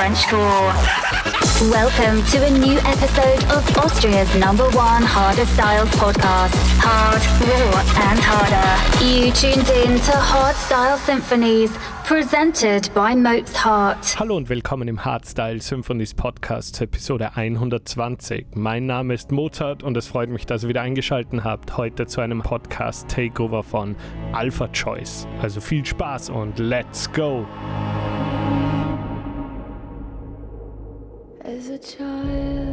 And Frenchcore. Welcome to a new episode of Austria's number one harder styles podcast. Hard, raw, and harder. You tuned in to Hard Style Symphonies, presented by Mozart. Hallo und willkommen im Hardstyle Symphonies Podcast zur Episode 120. Mein Name ist Mozart und es freut mich, dass ihr wieder eingeschaltet habt heute zu einem Podcast Takeover von Alpha Choice. Also viel Spaß und let's go! As a child,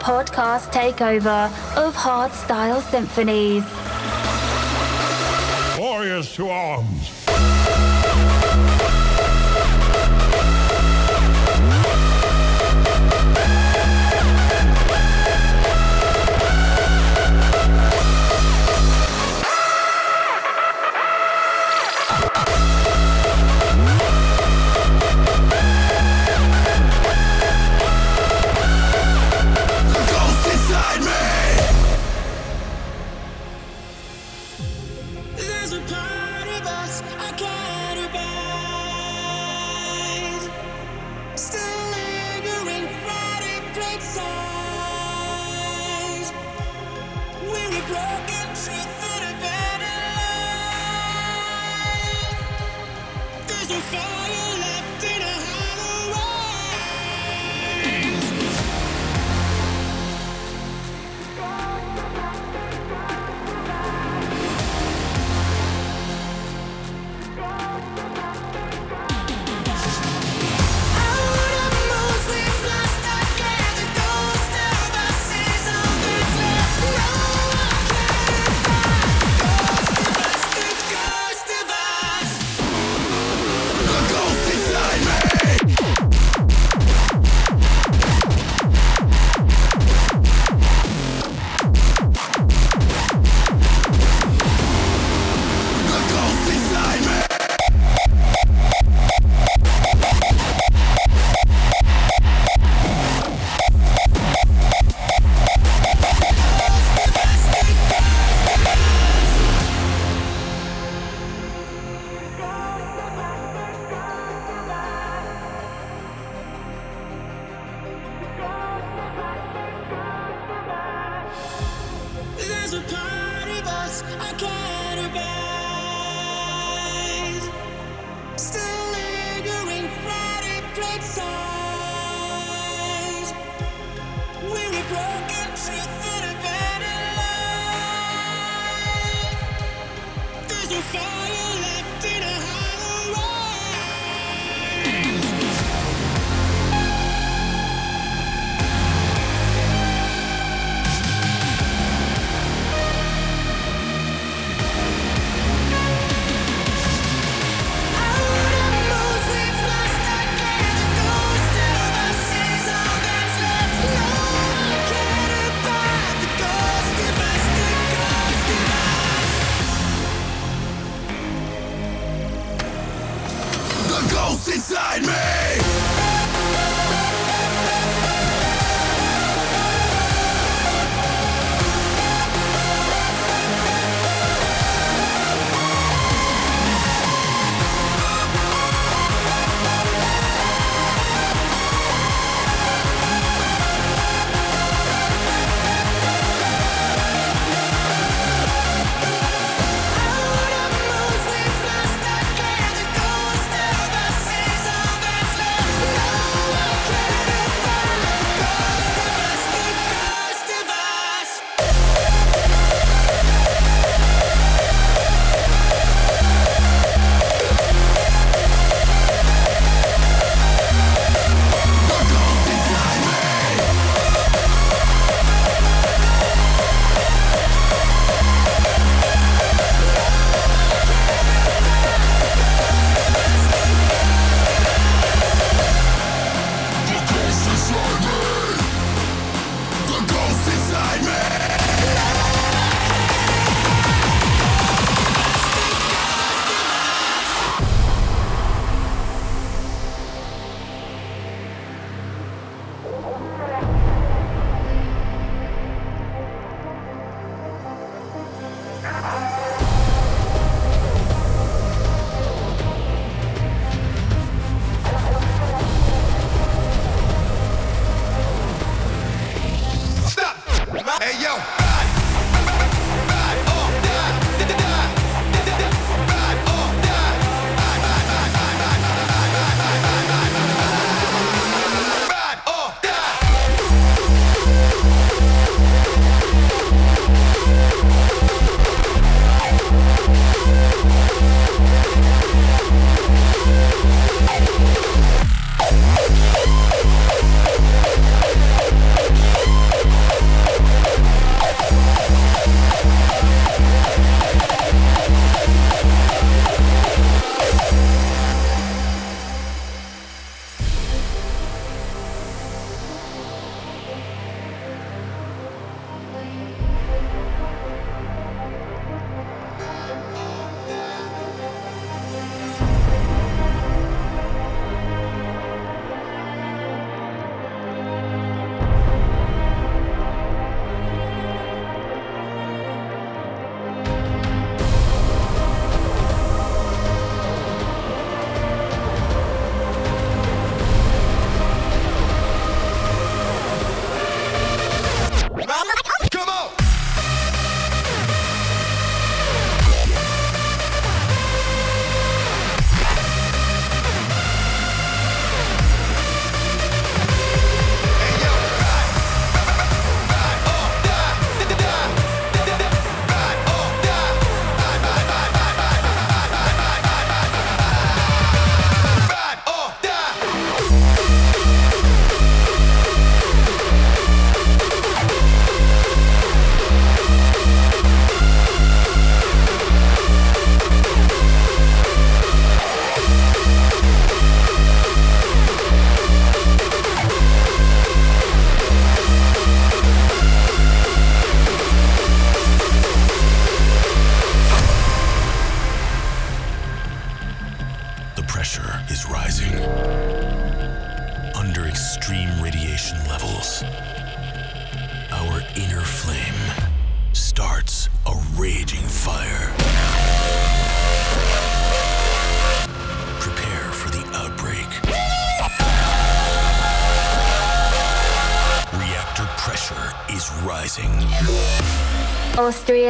podcast takeover of Hard Style Symphonies. Warriors to arms!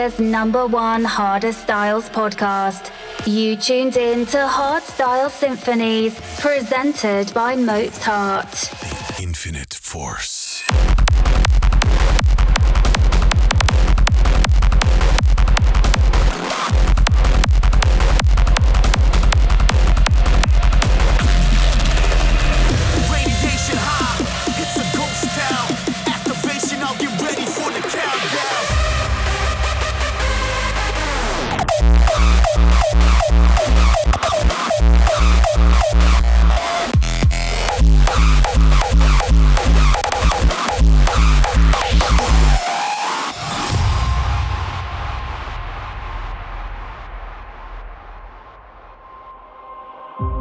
Australia's number one harder styles podcast. You tuned in to Hard Style Symphonies, presented by Mozart.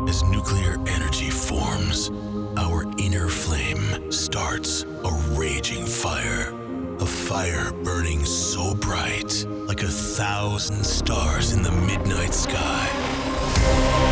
As nuclear energy forms, our inner flame starts a raging fire. A fire burning so bright, like a thousand stars in the midnight sky.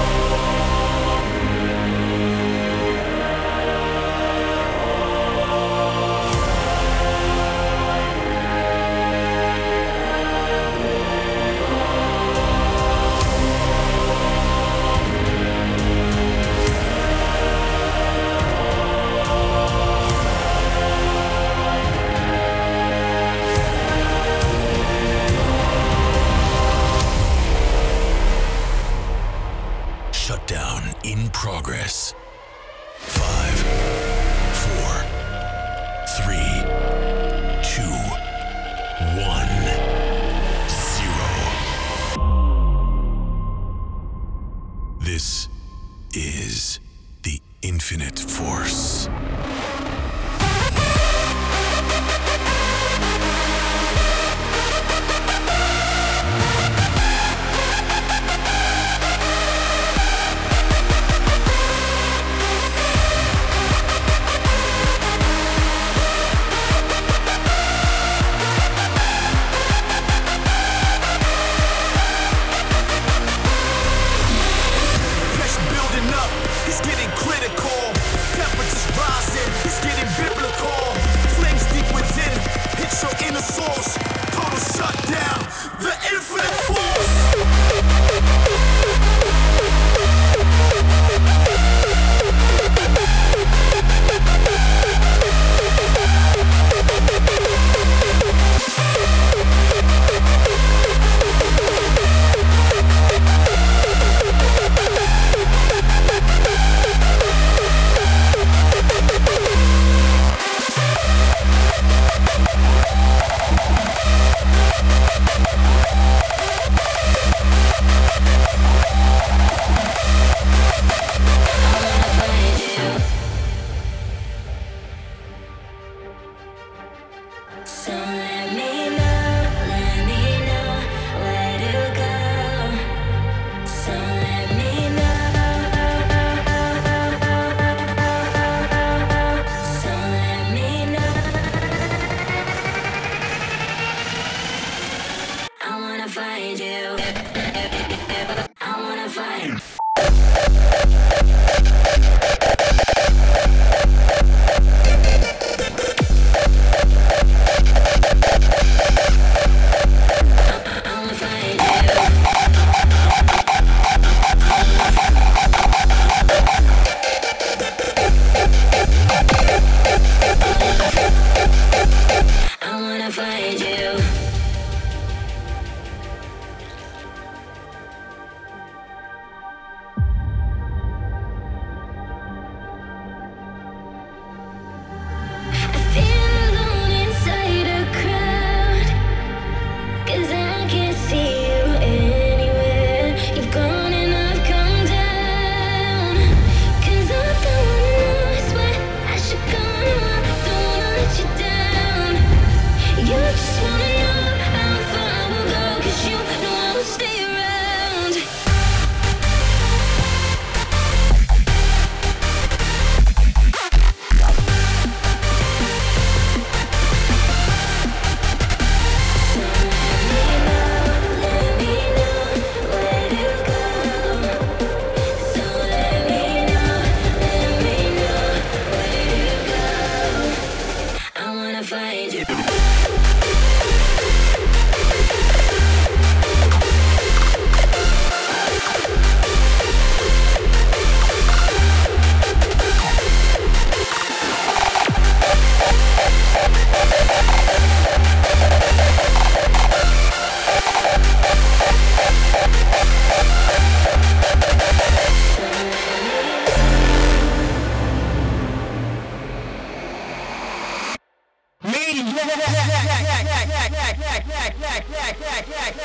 You're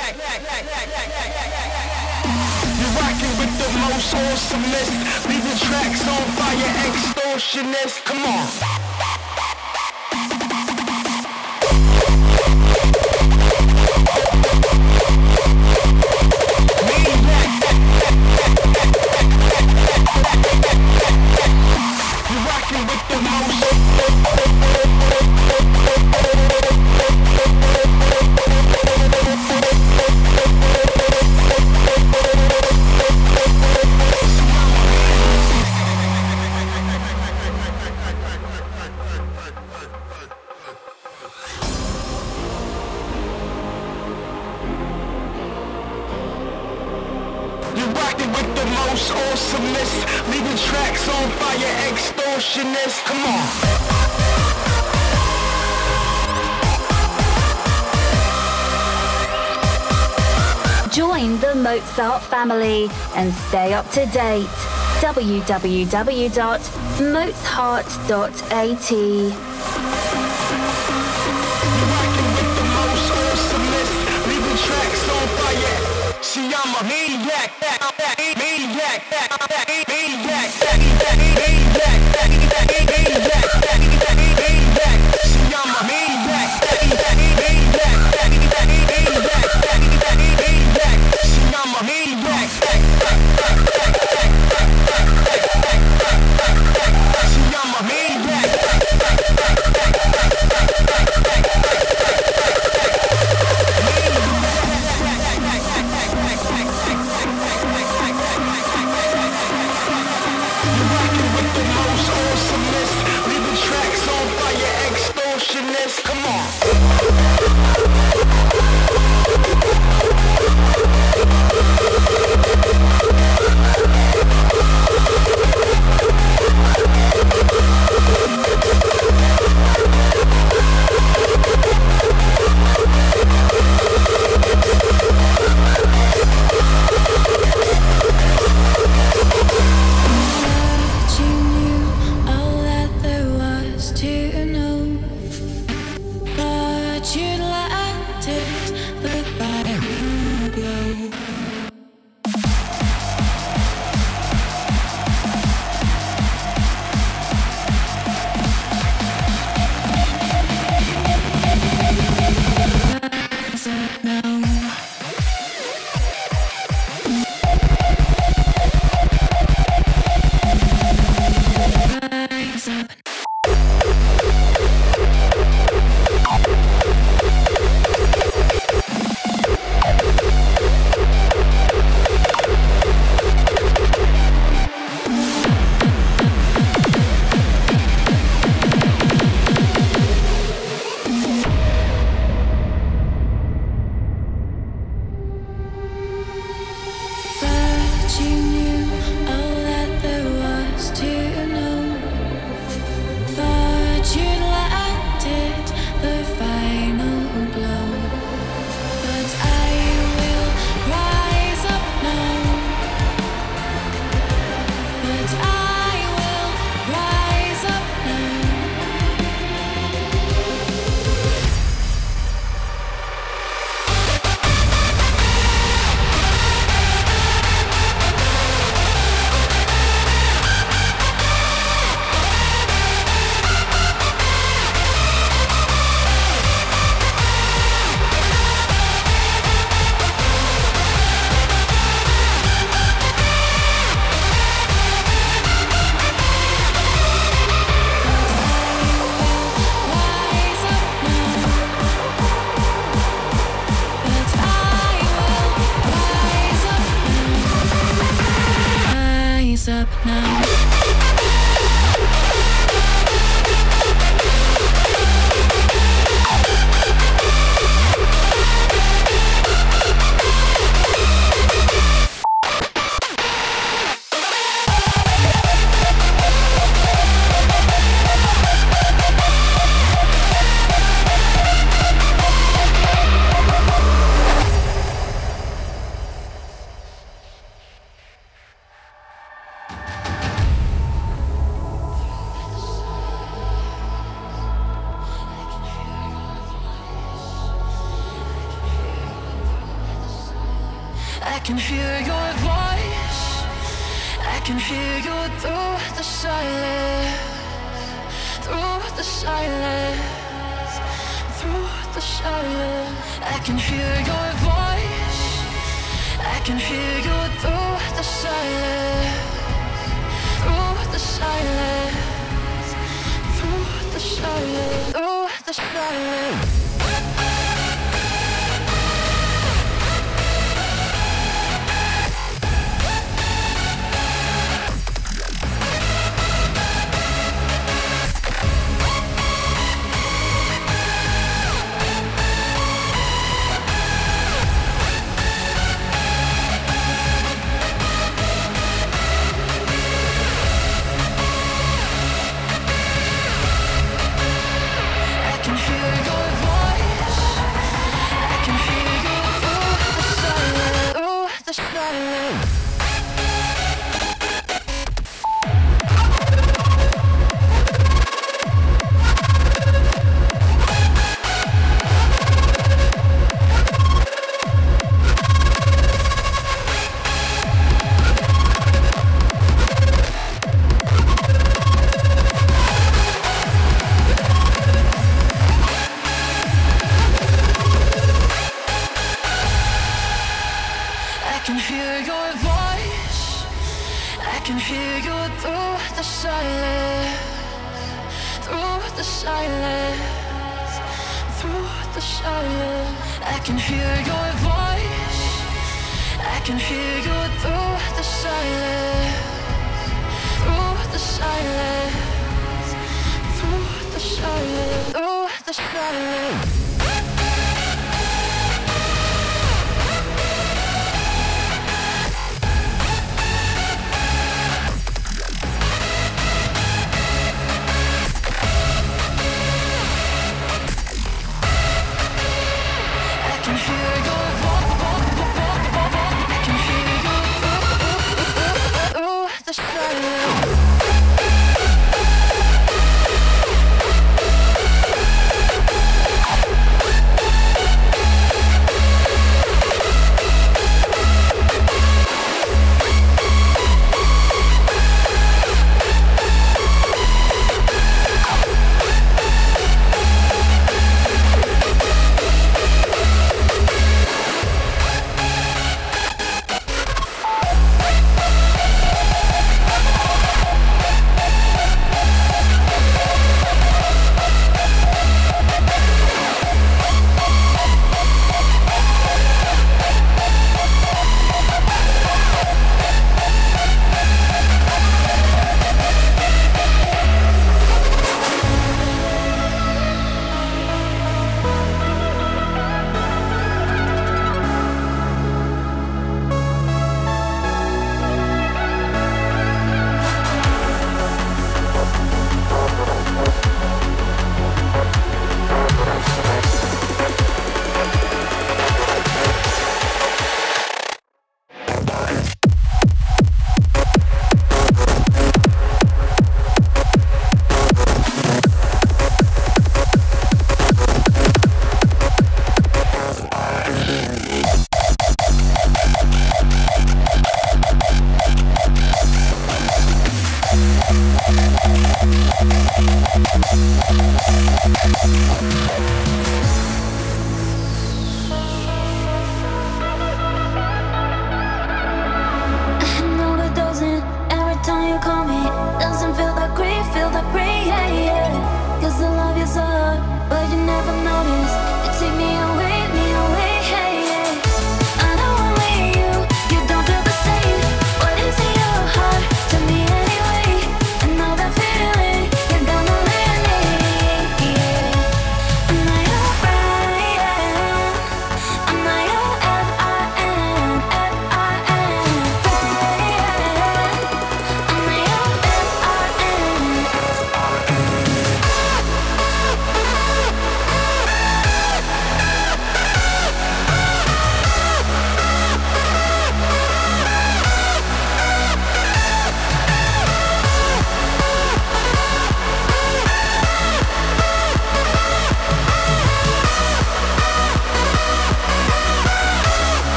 rocking with the most awesomeness. Leave your tracks on fire, extortionist. Come on. Mixed family and stay up to date. www.mozart.at I'm a maniac, maniac, maniac, maniac, maniac, maniac, maniac.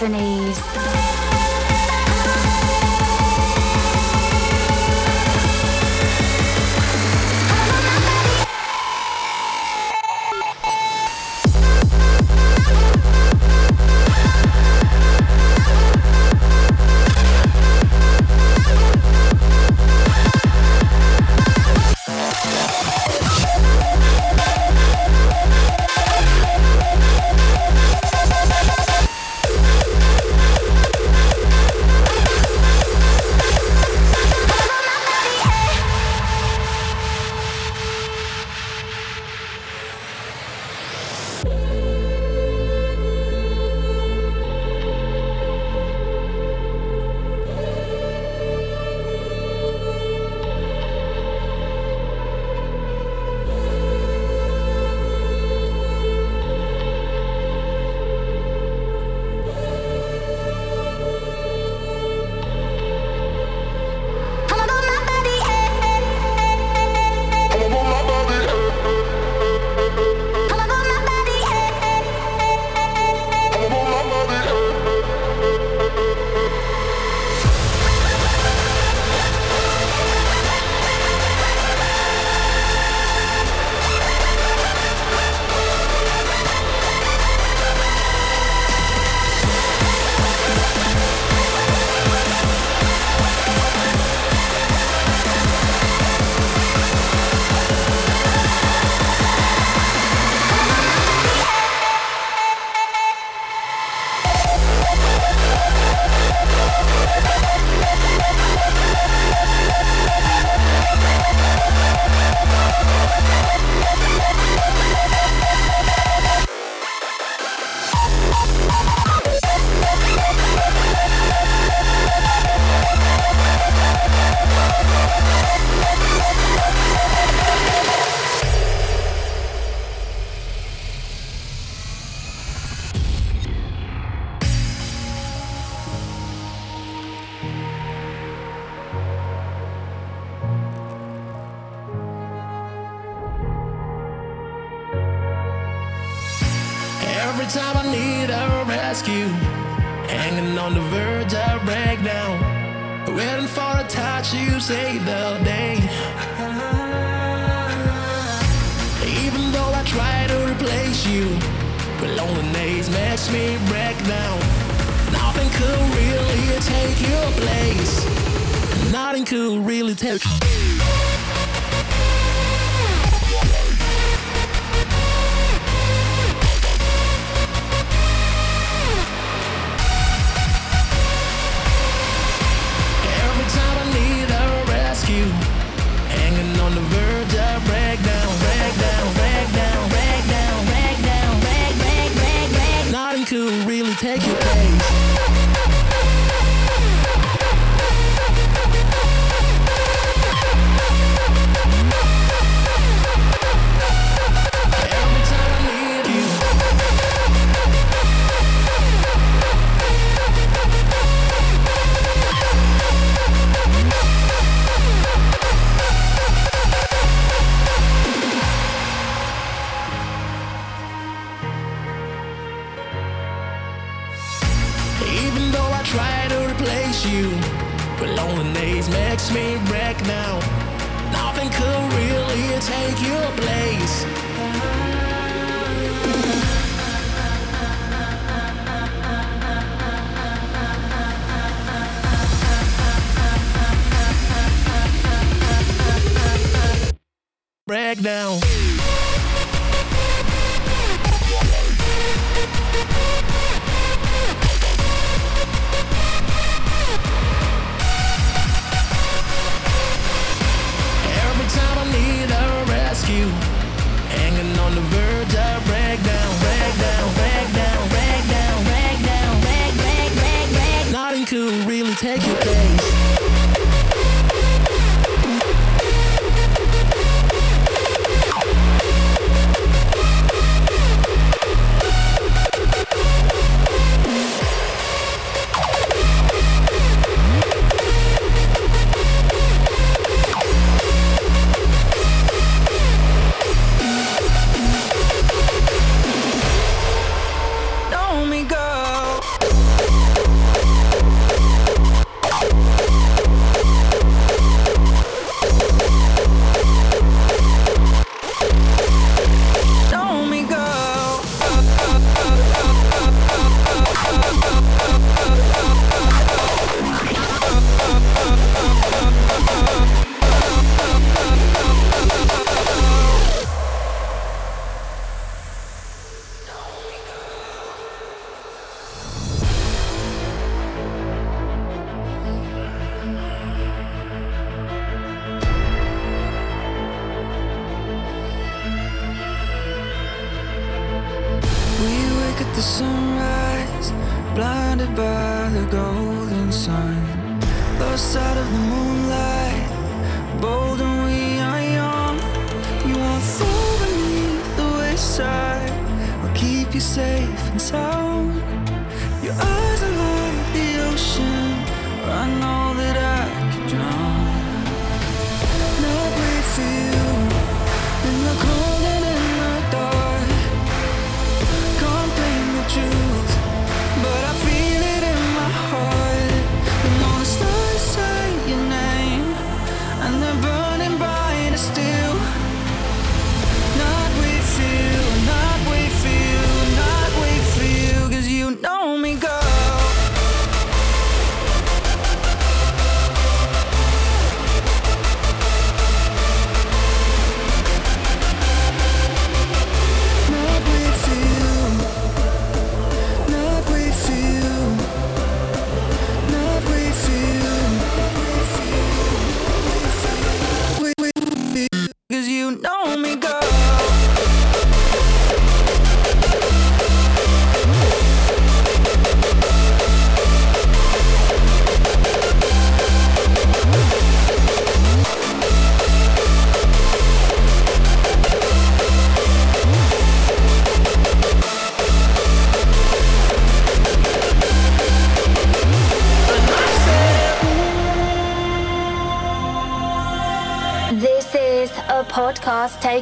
Symphonies.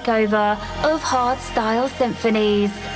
Takeover of Hardstyle Symphonies.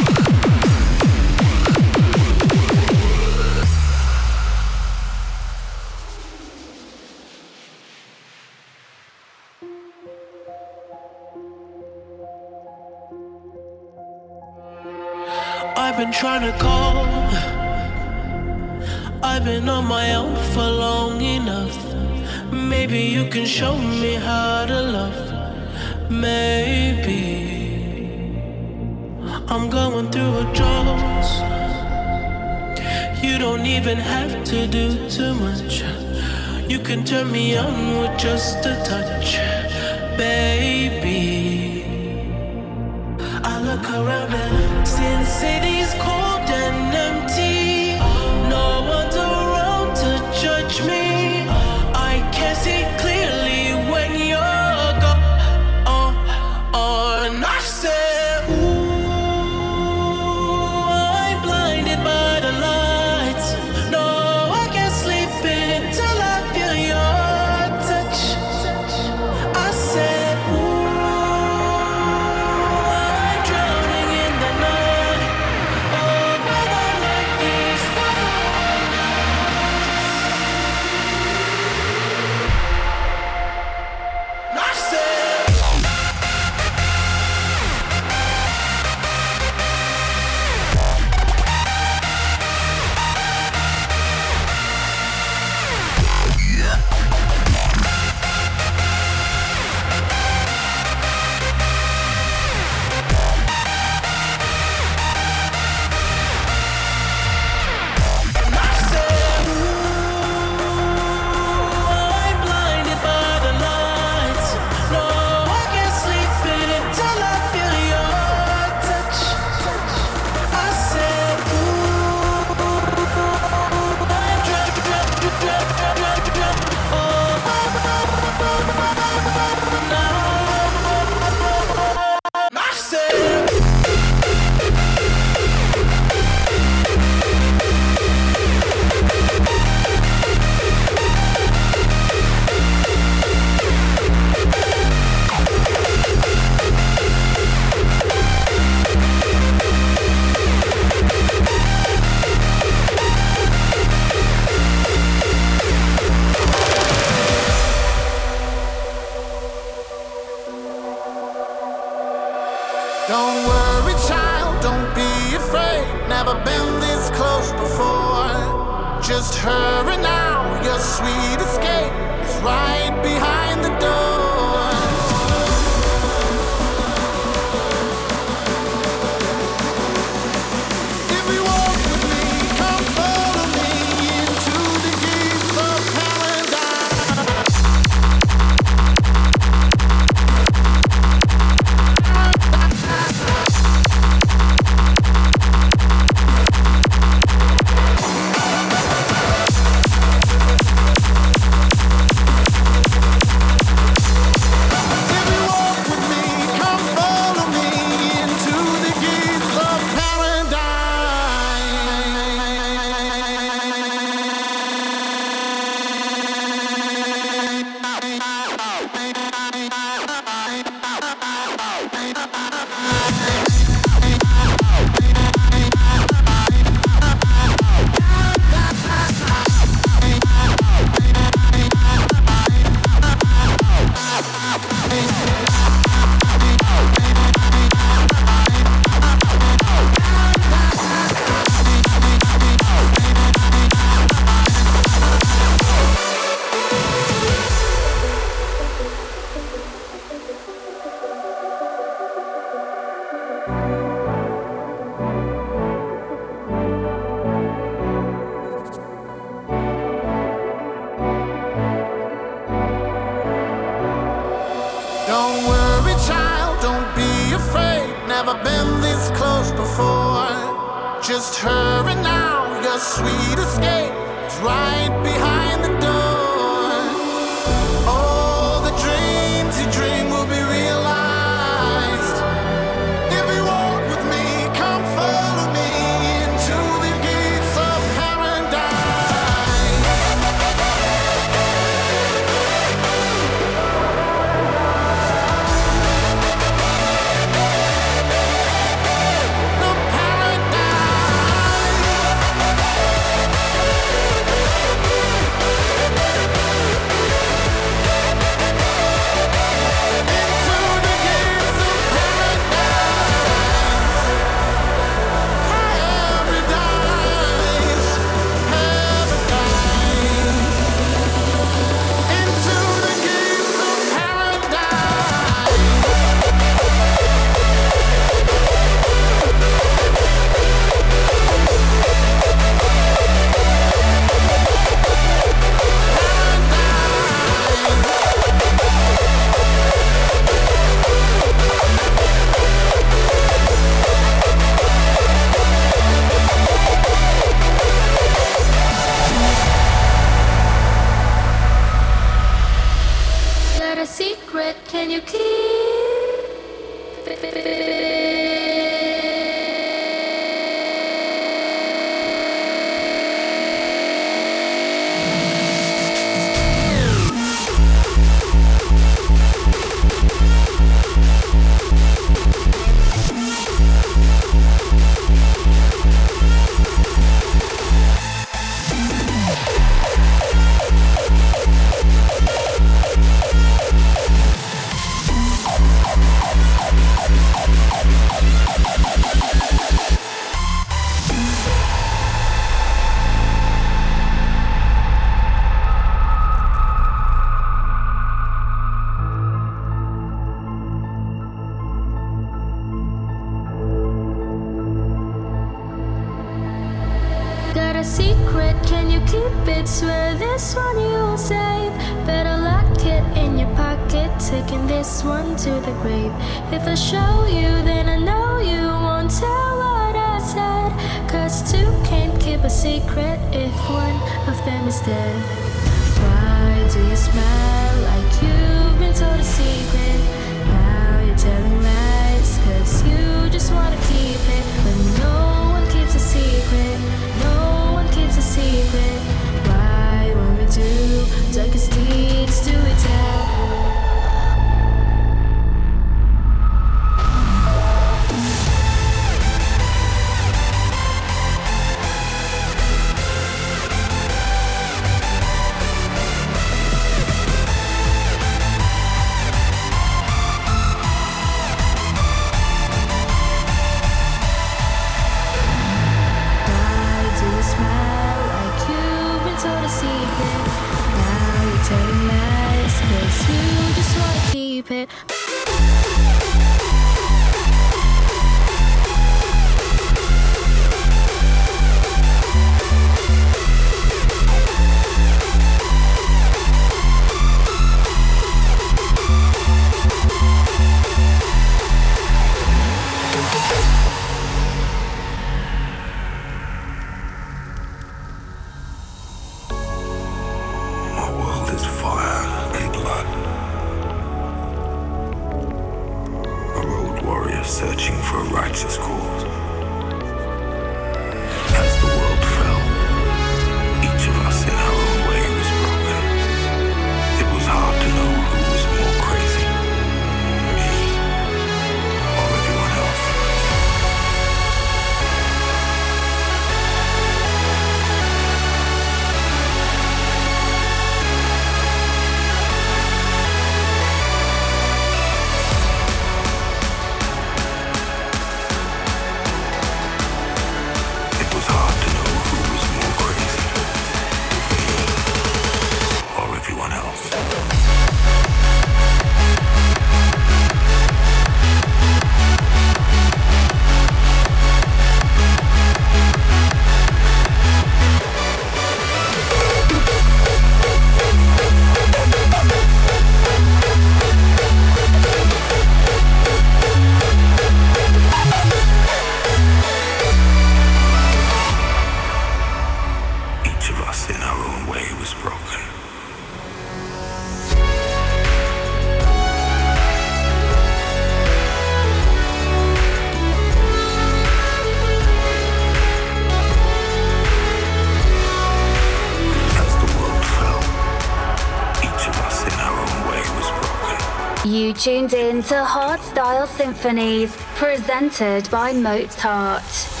Symphonies, presented by Mozart.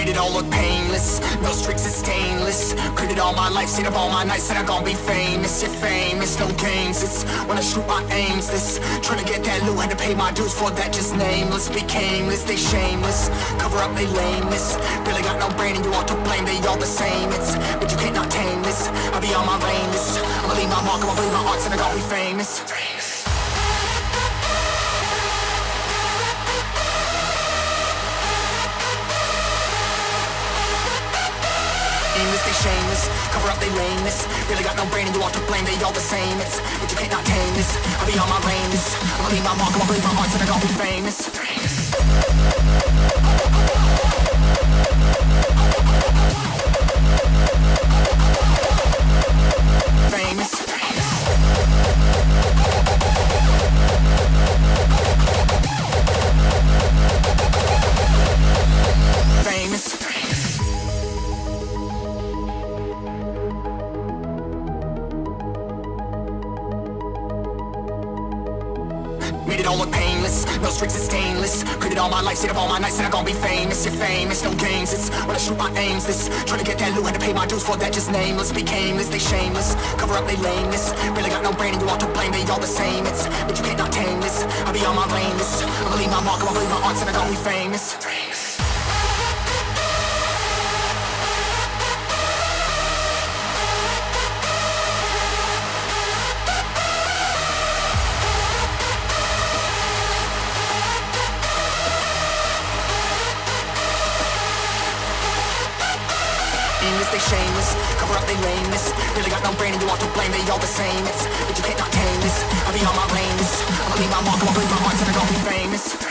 Made it all look painless, no streaks is stainless. Created all my life, stayed up all my nights, and I'm gonna be famous. You're famous, no games. It's when I shoot my aims. This trying to get that loot, had to pay my dues for that. Just nameless, becameless, they shameless. Cover up, they lameness. Really got no brain, and you all to blame. They all the same. It's but you can't not tame this. I'll be on my reign. This I'ma leave my mark, I'ma leave my arts, and I'm gonna be famous. Aimless, they shameless, cover up they lameness Really got no brain and you all to blame, they all the same. It's, but you can't not tame this, I'll be on my reign this. I'ma leave my mark, I'ma leave my arts and gonna be famous stayed up all my nights and I'm gonna be famous You're famous, no games, it's when I shoot my aims This, trying to get that loot, had to pay my dues for that Just nameless, becameless, they shameless. Cover up they lameness, really got no brain and you all to blame They all the same, it's, but you can't not tame this. I'll be on my reign, this, I'ma leave my mark, I'ma leave my arts and I'm gonna be famous blame, they all the same. It's, but you can't tame this, I'll be on my this I'ma leave my mark, I'ma leave my arts and I'm gonna be famous famous